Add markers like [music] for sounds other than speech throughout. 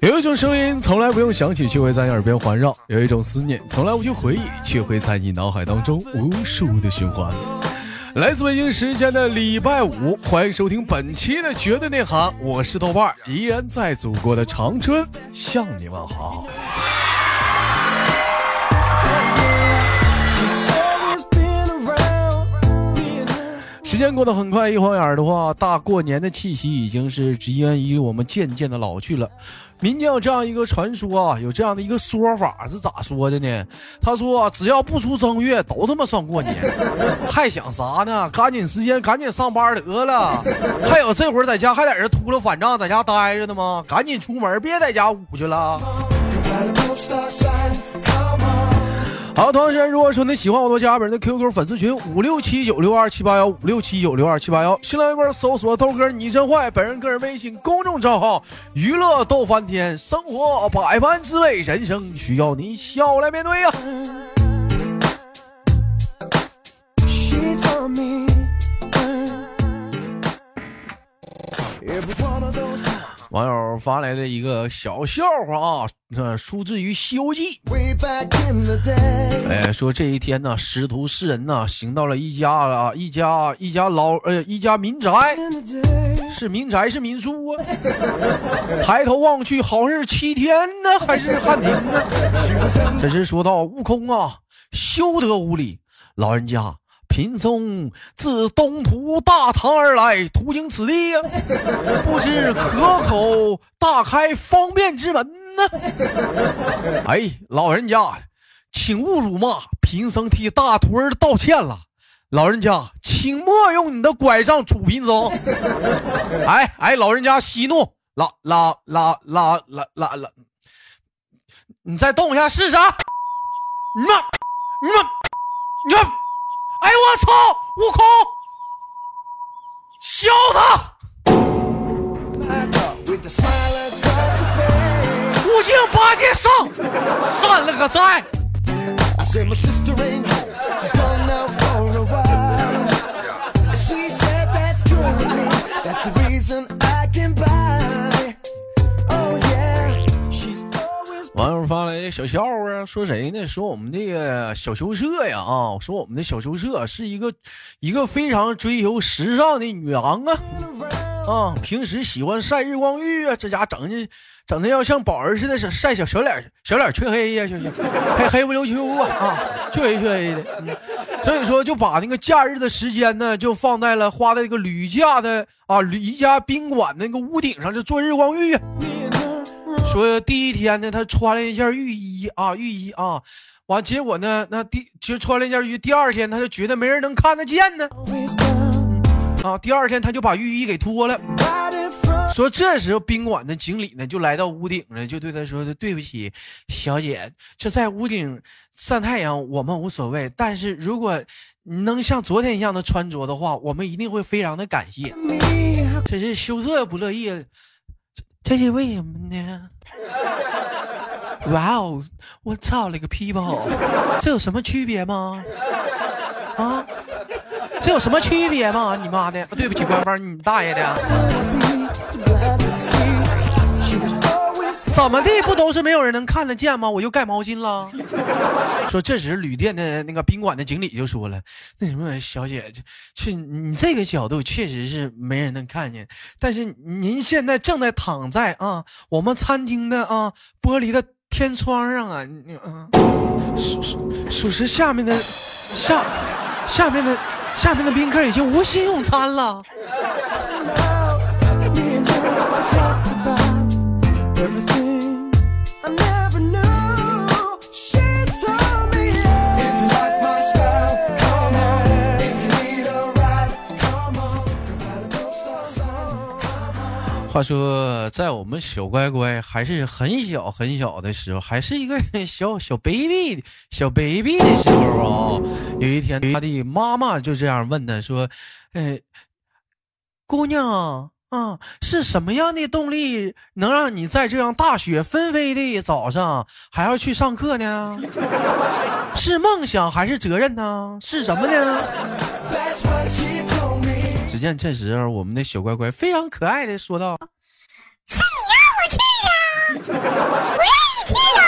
有一种声音从来不用想起，却会在你耳边环绕；有一种思念从来不去回忆，却会在你脑海当中无数的循环。来自北京时间的礼拜五，欢迎收听本期的绝对内涵，我是豆瓣，依然在祖国的长春向你问好。时间过得很快，一晃眼的话，大过年的气息已经是直源于我们渐渐的老去了。民间有这样一个传说啊，有这样的一个说法，是咋说的呢？他说，只要不出正月，都他妈算过年。还想啥呢？赶紧时间，赶紧上班得了。还有这会儿在家还在这秃噜反账，在家待着呢吗？赶紧出门，别在家捂去了。好，同时如果说你喜欢我的加本人的 QQ 粉丝群五六七九六二七八幺五六七九六二七八幺，新浪微博搜索豆哥你真坏，本人个人微信公众账号娱乐逗翻天，生活百般滋味，人生需要你笑来面对呀。网友发来的一个小笑话啊，那出自于《西游记》。哎，说这一天呢，师徒四人呢，行到了一家啊，一家一家老呃一家民宅，是民宅是民宿啊。抬头望去，好像是七天呢，还是汉庭呢？这是说到悟空啊，休得无礼，老人家。贫僧自东土大唐而来，途经此地呀，不知可否大开方便之门呢？[laughs] 哎，老人家，请勿辱骂，贫僧替大徒儿道歉了。老人家，请莫用你的拐杖杵贫僧。[laughs] 哎哎，老人家息怒，拉拉拉拉拉拉拉，你再动一下试试。[laughs] 你妈，你妈，你妈。哎我操！悟空，削他！悟净八戒上，散了个灾。小笑话，说谁呢？说我们那个小羞涩呀啊！说我们的小羞涩是一个一个非常追求时尚的女郎啊啊！平时喜欢晒日光浴啊，这家整的整的要像宝儿似的，晒小小脸小脸黢黑呀，黑黑不溜秋啊啊，黢黑黢黑的。所以说就把那个假日的时间呢，就放在了花在这个旅假的啊旅家宾馆那个屋顶上，就做日光浴。说第一天呢，他穿了一件浴衣啊，浴衣啊，完结果呢，那第就穿了一件浴。第二天他就觉得没人能看得见呢，啊，第二天他就把浴衣给脱了。说这时候宾馆的经理呢就来到屋顶了，就对他说：“对不起，小姐，这在屋顶晒太阳，我们无所谓。但是如果能像昨天一样的穿着的话，我们一定会非常的感谢。[laughs] ”这是羞涩不乐意。这是为什么呢？[laughs] 哇哦！我操了个屁吧！这有什么区别吗？啊？这有什么区别吗？你妈的！对不起，官方，你大爷的！[laughs] 怎么地不都是没有人能看得见吗？我又盖毛巾了。[laughs] 说这时旅店的那个宾馆的经理就说了：“那什么小姐，是你这个角度确实是没人能看见，但是您现在正在躺在啊我们餐厅的啊玻璃的天窗上啊，你啊属属属实下面的下下面的下面的宾客已经无心用餐了。”话说，在我们小乖乖还是很小很小的时候，还是一个 [laughs] 小小 baby 小 baby 的时候啊，有一天他的妈妈就这样问他说：“呃，姑娘啊，是什么样的动力能让你在这样大雪纷飞的早上还要去上课呢？是梦想还是责任呢？是什么呢？”这时候，我们的小乖乖非常可爱的说道：“是你呀，我愿意去呀。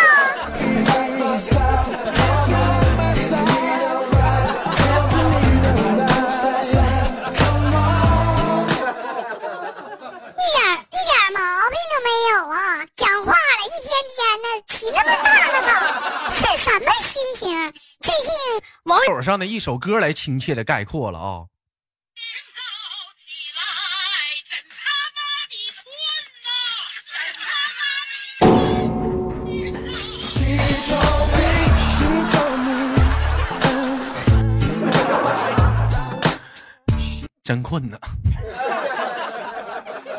一点一点毛病都没有啊！讲话了，一天天的起那么大个早，是什么心情？最近网友手上的一首歌来亲切的概括了啊。早真困呐，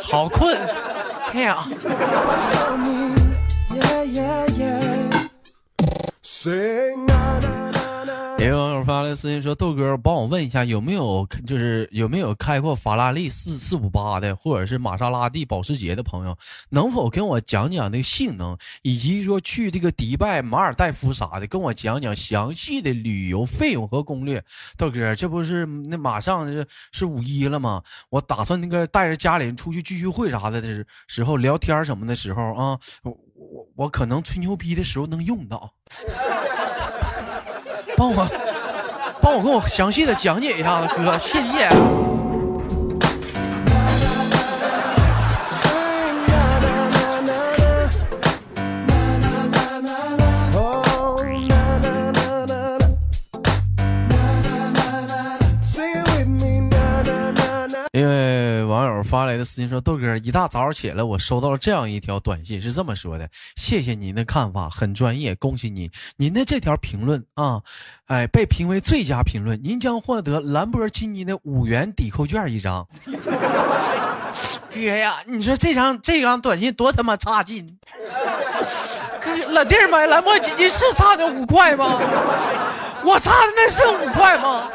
好困，哎呀，也有网友发来私信说：“豆哥，帮我问一下，有没有就是有没有开过法拉利四四五八的，或者是玛莎拉蒂、保时捷的朋友，能否跟我讲讲那个性能，以及说去这个迪拜、马尔代夫啥的，跟我讲讲详细的旅游费用和攻略。豆哥，这不是那马上是是五一了吗？我打算那个带着家里人出去聚聚会啥的的时候聊天什么的时候啊，我我我可能吹牛逼的时候能用到。”帮我，帮我跟我详细的讲解一下子，哥，谢谢。发来的私信说，豆哥一大早起来，我收到了这样一条短信，是这么说的：谢谢您的看法，很专业，恭喜您，您的这条评论啊，哎，被评为最佳评论，您将获得兰博基尼的五元抵扣券一张。哥呀，你说这张这张短信多他妈差劲！哥，老弟儿买兰博基尼是差那五块吗？我差的那是五块吗？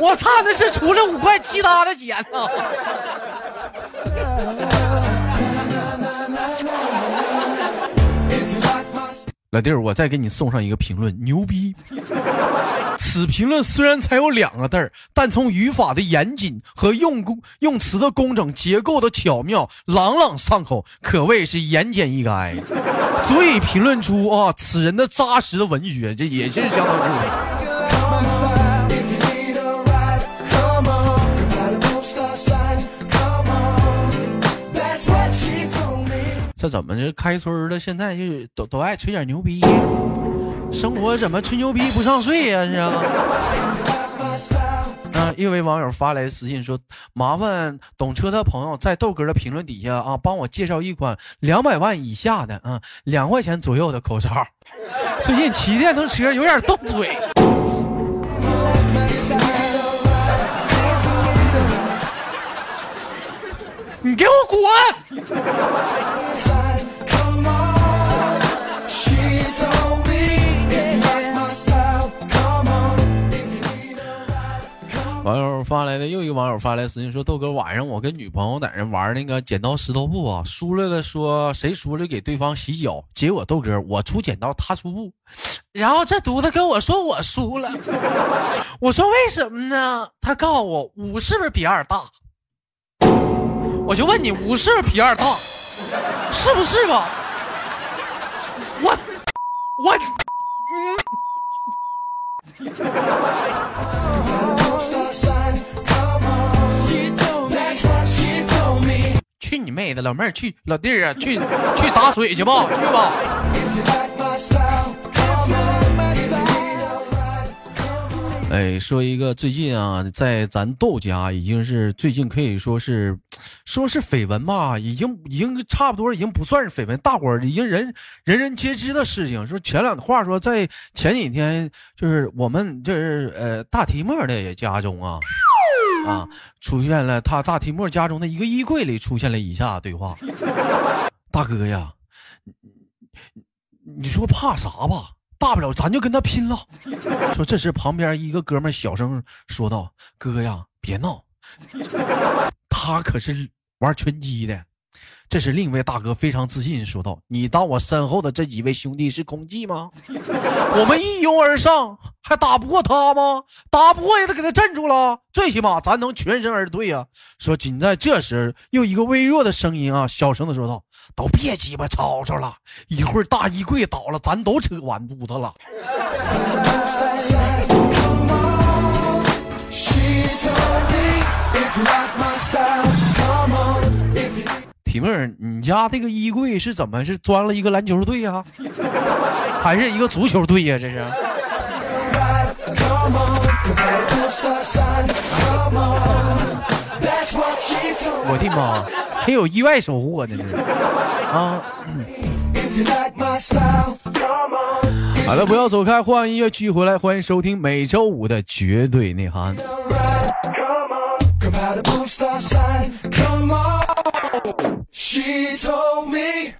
我差的是除了五块其他的钱呢。[laughs] 老弟儿，我再给你送上一个评论，牛逼！[laughs] 此评论虽然才有两个字儿，但从语法的严谨和用工用词的工整、结构的巧妙，朗朗上口，可谓是言简意赅，足以评论出啊此人的扎实的文学，这也是相当牛逼。这怎么这开春了？现在就都都爱吹点牛逼，生活怎么吹牛逼不上税呀、是啊。My style. 啊，一位网友发来私信说：“麻烦懂车的朋友在豆哥的评论底下啊，帮我介绍一款两百万以下的啊，两块钱左右的口罩。最近骑电动车有点冻嘴。你给我滚网友发来的又一个网友发来私信说：“豆哥，晚上我跟女朋友在那玩那个剪刀石头布啊，输了的说谁输了给对方洗脚，结果豆哥我出剪刀，他出布，然后这犊子跟我说我输了，我说为什么呢？他告诉我五是不是比二大？我就问你，五是皮二大是不是吧？我我去，你妹的老妹儿，去老弟儿啊，去去打水去吧，去吧。哎，说一个最近啊，在咱豆家已经是最近可以说是，说是绯闻吧，已经已经差不多已经不算是绯闻，大伙儿已经人人人皆知的事情。说前两话说在前几天，就是我们就是呃大提莫的家中啊啊出现了他大提莫家中的一个衣柜里出现了以下对话：[laughs] 大哥呀，你说怕啥吧？大不了咱就跟他拼了。[laughs] 说这时旁边一个哥们小声说道：“哥呀，别闹，他可是玩拳击的，这时，另一位大哥非常自信说道：“你当我身后的这几位兄弟是空气吗？[laughs] 我们一拥而上，还打不过他吗？打不过也得给他镇住了，最起码咱能全身而退呀、说，仅在这时，又一个微弱的声音啊，小声的说道：“都别鸡巴吵吵了，一会儿大衣柜倒了，咱都扯完犊子了。” she told me 体妹儿，你家这个衣柜是怎么是装了一个篮球队呀、还是一个足球队呀、这是？我的妈，还有意外收获这是啊！If you like my style, come on. 好了，不要走开，换音乐继续回来，欢迎收听每周五的绝对内涵。She told me.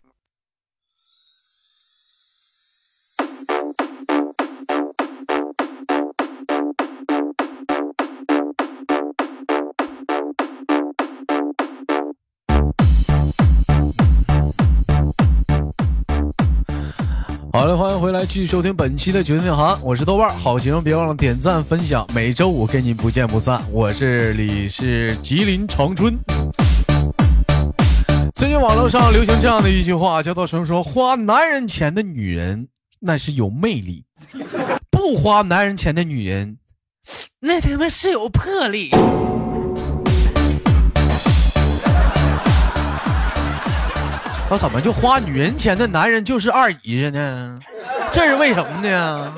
好了，欢迎回来，继续收听本期的绝对内涵，我是豆瓣，好节目别忘了点赞分享，每周五跟您不见不散。我是李氏吉林长春。最近网络上流行这样的一句话，叫做什么说花男人钱的女人那是有魅力，[laughs] 不花男人钱的女人那他妈是有魄力。那怎么就花女人钱的男人就是二姨子呢？这是为什么呢？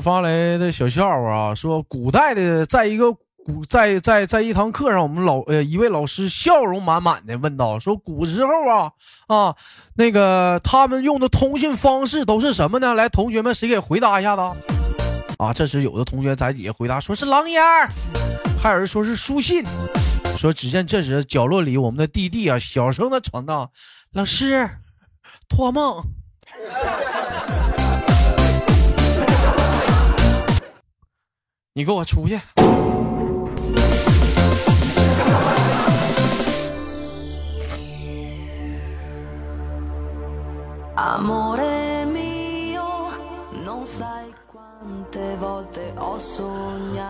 发来的小笑话啊，说古代的在一个古在在在一堂课上，我们老呃一位老师笑容满满的问道：“说古时候啊啊，那个他们用的通讯方式都是什么呢？来，同学们谁给回答一下子？”啊，这时有的同学在底下回答说是狼烟，还有人说是书信。说只见这时角落里我们的弟弟啊，小声的传道：“老师，托梦。”你给我出去.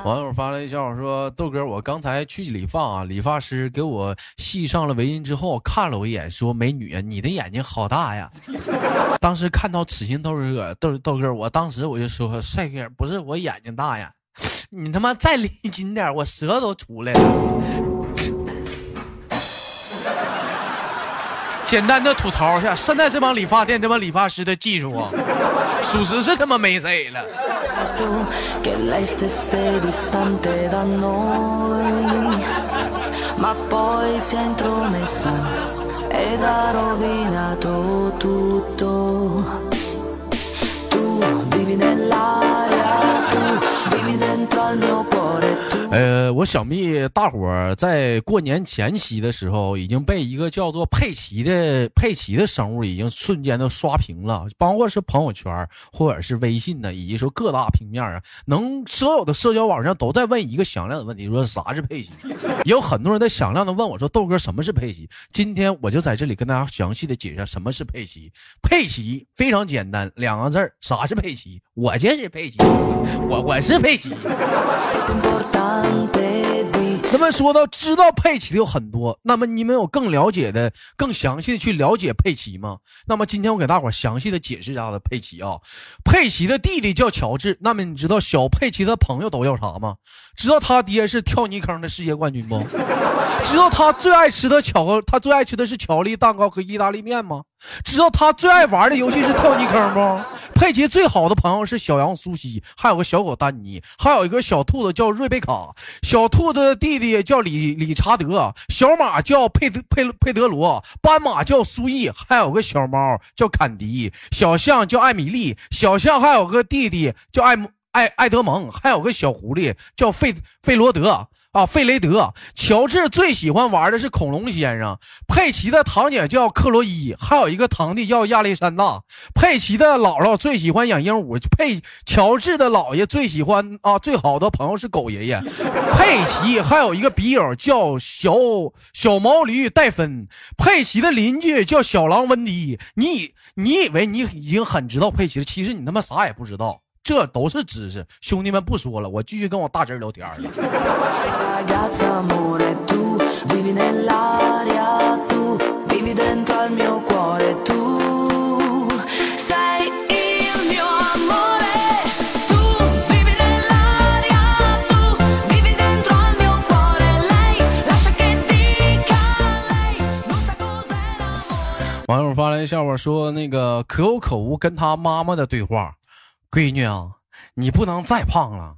网友发了一笑话说：“豆哥，我刚才去理发啊，理发师给我系上了围巾之后，看了我一眼，说：‘美女，你的眼睛好大呀！’当时看到此情豆哥，豆豆哥，我当时我就说：‘帅哥，不是我眼睛大呀，[laughs] 你他妈再离近点，我舌头出来了。’简单的吐槽一下，现在这帮理发店、这帮理发师的技术啊，属实是他妈没谁了。No. 我想必大伙儿在过年前夕的时候，已经被一个叫做佩奇的佩奇的生物已经瞬间都刷屏了，包括是朋友圈或者是微信呢，以及说各大平面啊，能所有的社交网上都在问一个响亮的问题，说啥是佩奇？[laughs] 有很多人在响亮的问我说，豆哥什么是佩奇？今天我就在这里跟大家详细的解释下什么是佩奇。佩奇非常简单，两个字儿，啥是佩奇？我就是佩奇，我我是佩奇。那么说到知道佩奇的有很多，那么你们有更了解的、更详细的去了解佩奇吗？那么今天我给大伙详细的解释一下子佩奇啊。佩奇的弟弟叫乔治，那么你知道小佩奇的朋友都叫啥吗？知道他爹是跳泥坑的世界冠军不？知道他最爱吃的巧克，他最爱吃的是巧克力蛋糕和意大利面吗？知道他最爱玩的游戏是跳泥坑不？佩奇最好的朋友是小羊苏西，还有个小狗丹尼，还有一个小兔子叫瑞贝卡，小兔子的弟弟叫理理查德，小马叫佩德佩佩德罗，斑马叫苏毅，还有个小猫叫坎迪，小象叫艾米丽，小象还有个弟弟叫艾艾艾德蒙，还有个小狐狸叫费费罗德。啊，费雷德。乔治最喜欢玩的是恐龙先生。佩奇的堂姐叫克洛伊，还有一个堂弟叫亚历山大。佩奇的姥姥最喜欢养鹦鹉。佩乔治的姥爷最喜欢啊，最好的朋友是狗爷爷。佩奇还有一个笔友叫小小毛驴戴芬。佩奇的邻居叫小狼温迪。你你以为你已经很知道佩奇了，其实你他妈啥也不知道。这都是知识，兄弟们不说了，我继续跟我大侄聊天了。网友发来笑话说：“那个可有可无跟他妈妈的对话。”闺女啊，你不能再胖了，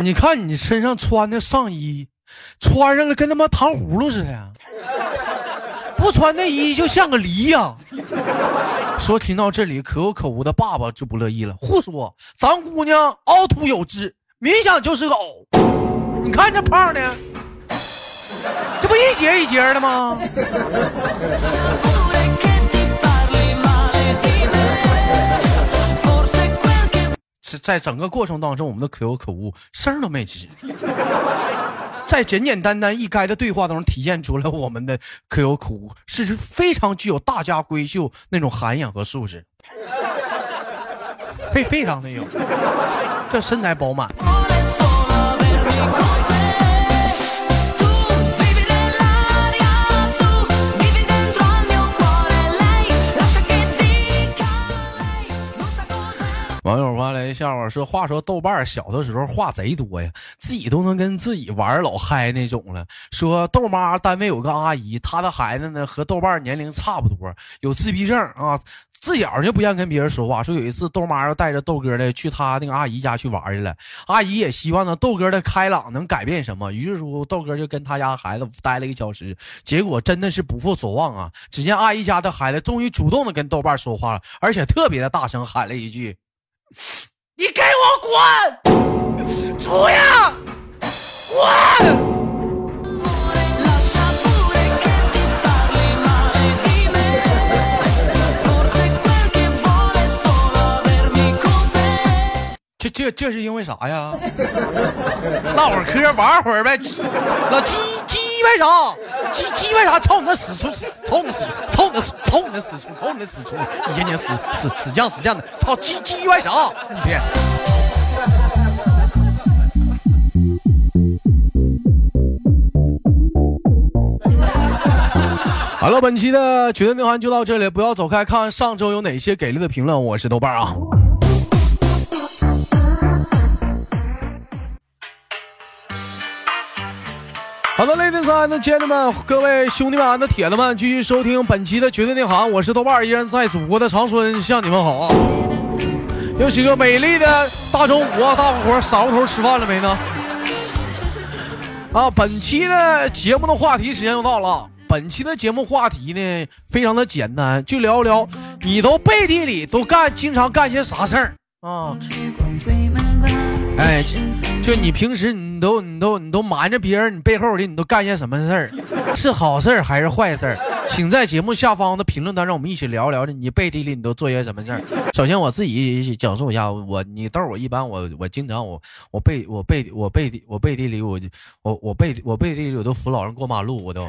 你看你身上穿的上衣，穿上了跟他妈糖葫芦似的，不穿内衣就像个梨呀、说听到这里，可有可无的爸爸就不乐意了，胡说，咱姑娘凹凸有致，明显就是个藕，你看这胖的，这不一节一节的吗？在整个过程当中，我们的可有可无，声都没吱，在简简单单一该的对话当中体现出了我们的可有可无，是非常具有大家闺秀那种涵养和素质，非非常的有，这身材饱满。笑话说：“话说豆瓣儿小的时候话贼多呀，自己都能跟自己玩儿老嗨那种了。说豆妈单位有个阿姨，她的孩子呢和豆瓣儿年龄差不多，有自闭症啊，自小就不愿跟别人说话。说有一次豆妈要带着豆哥的去她那个阿姨家去玩儿去了，阿姨也希望呢豆哥的开朗能改变什么，于是乎豆哥就跟他家孩子待了一个小时，结果真的是不负所望啊！只见阿姨家的孩子终于主动的跟豆瓣儿说话了，而且特别的大声喊了一句。”你给我滚出呀！滚！这这这是因为啥呀？唠会儿嗑，玩会儿呗。老鸡鸡为啥？鸡鸡为啥？操你那死出！操你死！操你那死！操你的死出！操你那死出！一天天死死死犟死犟的！操鸡鸡为啥？一天。好了，本期的绝对内涵就到这里，不要走开，看上周有哪些给力的评论。我是豆瓣啊。好的，ladies and gentlemen，各位兄弟们、的铁子们，继续收听本期的绝对内涵，我是豆瓣儿，依然在祖国的长春向你们好啊！又是一个美丽的大中午啊，大伙儿晌午头吃饭了没呢？啊，本期的节目的话题时间又到了。本期的节目话题呢，非常的简单，就聊聊你都背地里都干，经常干些啥事儿啊？哎，就你平时你你都你都你都瞒着别人，你背后里你都干些什么事儿？是好事儿还是坏事儿？请在节目下方的评论当中，我们一起聊聊，你背地里你都做些什么事儿？首先我自己讲述一下，我你豆儿我一般我我经常我我背我背我背地我背地里我就我我背我背地里我都扶老人过马路，我都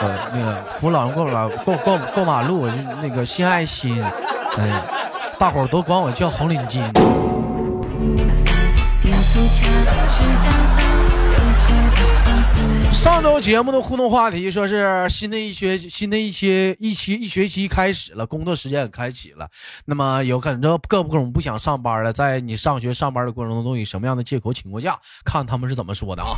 呃那个扶老人过马过过过马路，我就那个心爱心，哎，大伙都管我叫红领巾。上周节目的互动话题说是新的一学新的一期一期一学期开始了，工作时间也开启了。那么有很多各种不想上班了，在你上学上班的过程当中，以什么样的借口请过假？看他们是怎么说的啊？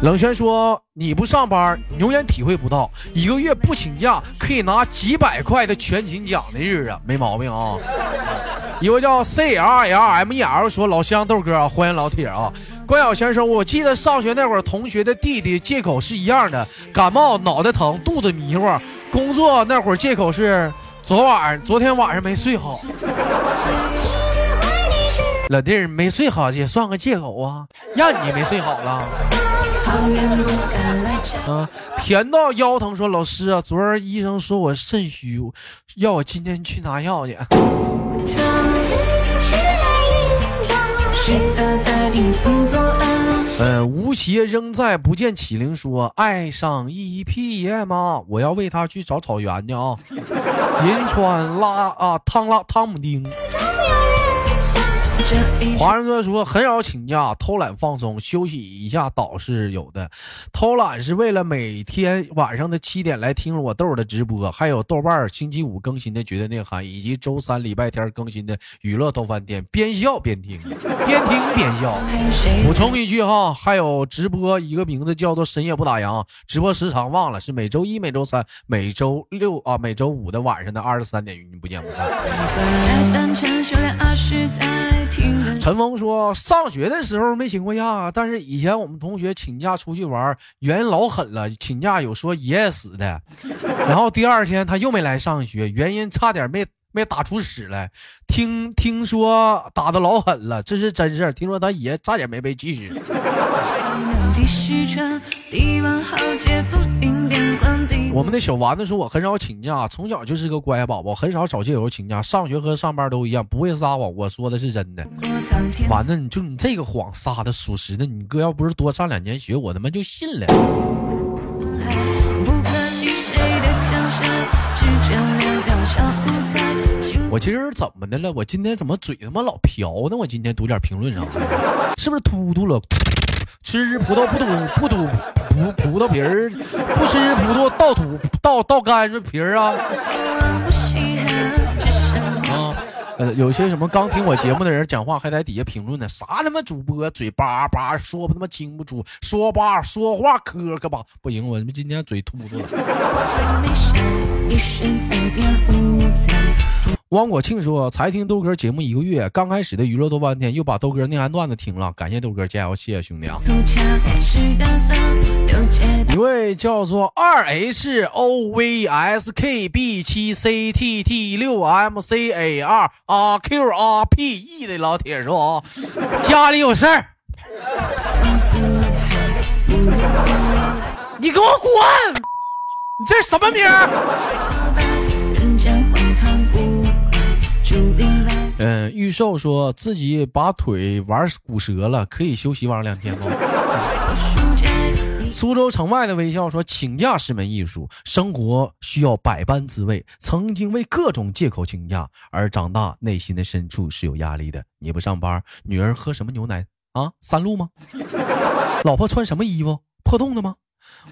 冷轩说：“你不上班，你永远体会不到一个月不请假可以拿几百块的全勤奖的日子，没毛病啊。[laughs] ”一位叫 C R L M E L 说：“老乡豆哥啊，欢迎老铁啊！关晓先生，我记得上学那会儿，同学的弟弟借口是一样的，感冒、脑袋疼、肚子迷糊；工作那会儿借口是昨晚昨天晚上没睡好。老弟儿没睡好也算个借口啊，让你没睡好了。啊，甜到腰疼说老师啊，昨儿医生说我肾虚，要我今天去拿药去。呃，吴邪仍在不见启灵说爱上一匹野马，我要为他去找草原去啊。银川拉啊汤拉汤姆丁。华人哥说很少请假，偷懒放松休息一下倒是有的。偷懒是为了每天晚上的七点来听我豆儿的直播，还有豆瓣儿星期五更新的绝对内涵，以及周三礼拜天更新的娱乐逗翻天，边笑边听，边听边笑。[laughs] 补充一句哈，还有直播一个名字叫做深夜不打烊，直播时长忘了是每周一、每周三、每周六啊、每周五的晚上的二十三点，与你不见不散。陈峰说，上学的时候没请过假，但是以前我们同学请假出去玩，原因老狠了，请假有说爷爷死的，[laughs] 然后第二天他又没来上学，原因差点没没打出屎来。听听说打的老狠了，这是真事儿。听说他爷差点没被气死。[laughs] 我们的小丸子说，我很少请假，从小就是个乖宝宝，很少找借口请假，上学和上班都一样，不会撒谎。我说的是真的。丸子，你就你这个谎撒的属实的，你哥要不是多上两年学，我他妈就信了。不可惜我今儿怎么的了？我今天怎么嘴他妈老瓢呢？我今天读点评论上，[laughs] 是不是秃秃了？吃葡萄不吐不吐葡葡萄皮儿，不吃葡萄倒吐倒倒干这皮儿啊，啊！呃，有些什么刚听我节目的人讲话还在底下评论呢，啥他妈主播嘴叭叭说他妈清不楚，说叭说话磕磕吧，不行，我他妈今天嘴秃秃了。没闪，一瞬三变五载。汪国庆说：“才听豆哥节目一个月，刚开始的娱乐多半天，又把豆哥内涵段子听了，感谢豆哥，加油，谢谢兄弟啊！”，一位叫做二 H O V S K B 七 C T T 六 M C A R R Q R P E 的老铁说：“啊，家里有事儿，你给我滚！你这什么名嗯，预售说自己把腿玩骨折了，可以休息玩两天吗？[laughs] 苏州城外的微笑说：“请假是门艺术，生活需要百般滋味。曾经为各种借口请假，而长大内心的深处是有压力的。你不上班，女儿喝什么牛奶啊？三鹿吗？老婆穿什么衣服？破洞的吗？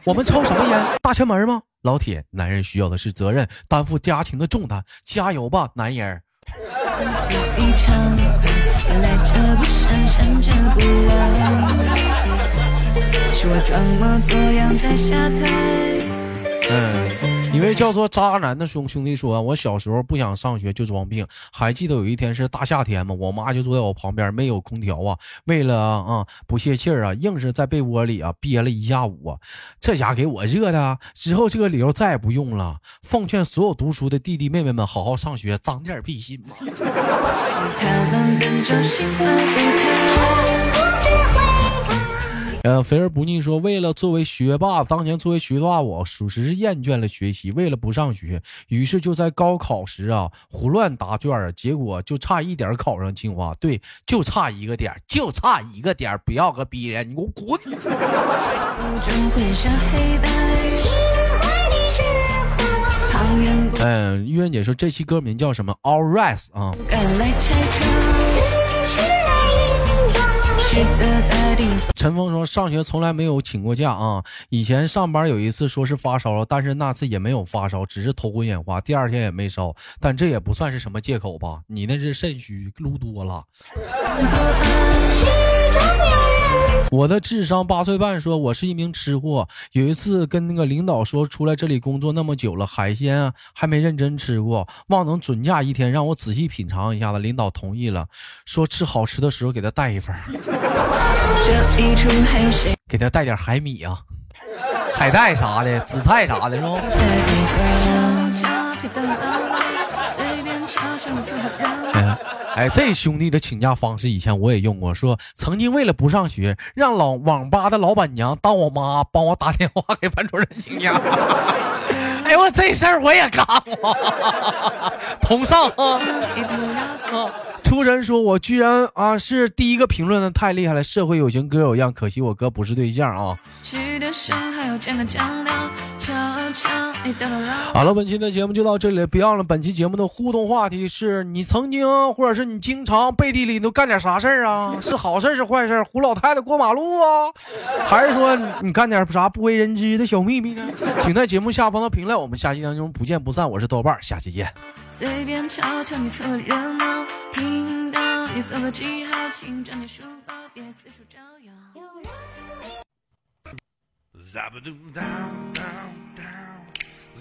我们抽什么烟？大前门吗？老铁，男人需要的是责任，担负家庭的重担。加油吧，男人此地畅快，来者不善，善者不来。是我装模作样在瞎猜。嗯，一位叫做渣男的兄兄弟说，我小时候不想上学就装病，还记得有一天是大夏天嘛，我妈就坐在我旁边，没有空调啊，为了啊不泄气儿啊，硬是在被窝里啊憋了一下午啊，这家给我热的啊，之后这个理由再也不用了。奉劝所有读书的弟弟妹妹们，好好上学，长点屁心嘛。呃，肥而不腻说，为了作为学霸，当年作为学霸，我属实是厌倦了学习，为了不上学，于是就在高考时啊胡乱答卷儿，结果就差一点儿考上清华，对，就差一个点儿，就差一个点儿，不要个逼人，你给我滚！[laughs] 嗯，玉媛姐说这期歌名叫什么？All Rise 啊。陈峰说上学从来没有请过假啊，以前上班有一次说是发烧了，但是那次也没有发烧，只是头昏眼花，第二天也没烧，但这也不算是什么借口吧？你那是肾虚，撸多了。[laughs] 我的智商八岁半说，我是一名吃货。有一次跟那个领导说，出来这里工作那么久了，海鲜啊还没认真吃过，望能准假一天，让我仔细品尝一下子。领导同意了，说吃好吃的时候给他带一份给他带点海米啊、海带啥的、紫菜啥的，是不？哎，这兄弟的请假方式以前我也用过，说曾经为了不上学，让老网吧的老板娘当我妈，帮我打电话给班主任请假。[laughs] 哎呦我这事儿我也干过，同上啊。一步要走，出神说：“我居然啊是第一个评论的，太厉害了！社会有情哥有样，可惜我哥不是对象啊。”去的还要加个酱料，瞧瞧你的老。好了，本期的节目就到这里了，别忘了本期节目的互动话题是你曾经或者是你经常背地里都干点啥事儿啊？[laughs] 是好事儿是坏事儿？扶老太太过马路啊？还是说你干点啥不为人知的小秘密呢？请在节目下方的评论，我们下期当中不见不散。我是豆瓣，下期见。随便瞧瞧你凑个热闹，听到你做个记号，请转你书包，别四处招摇。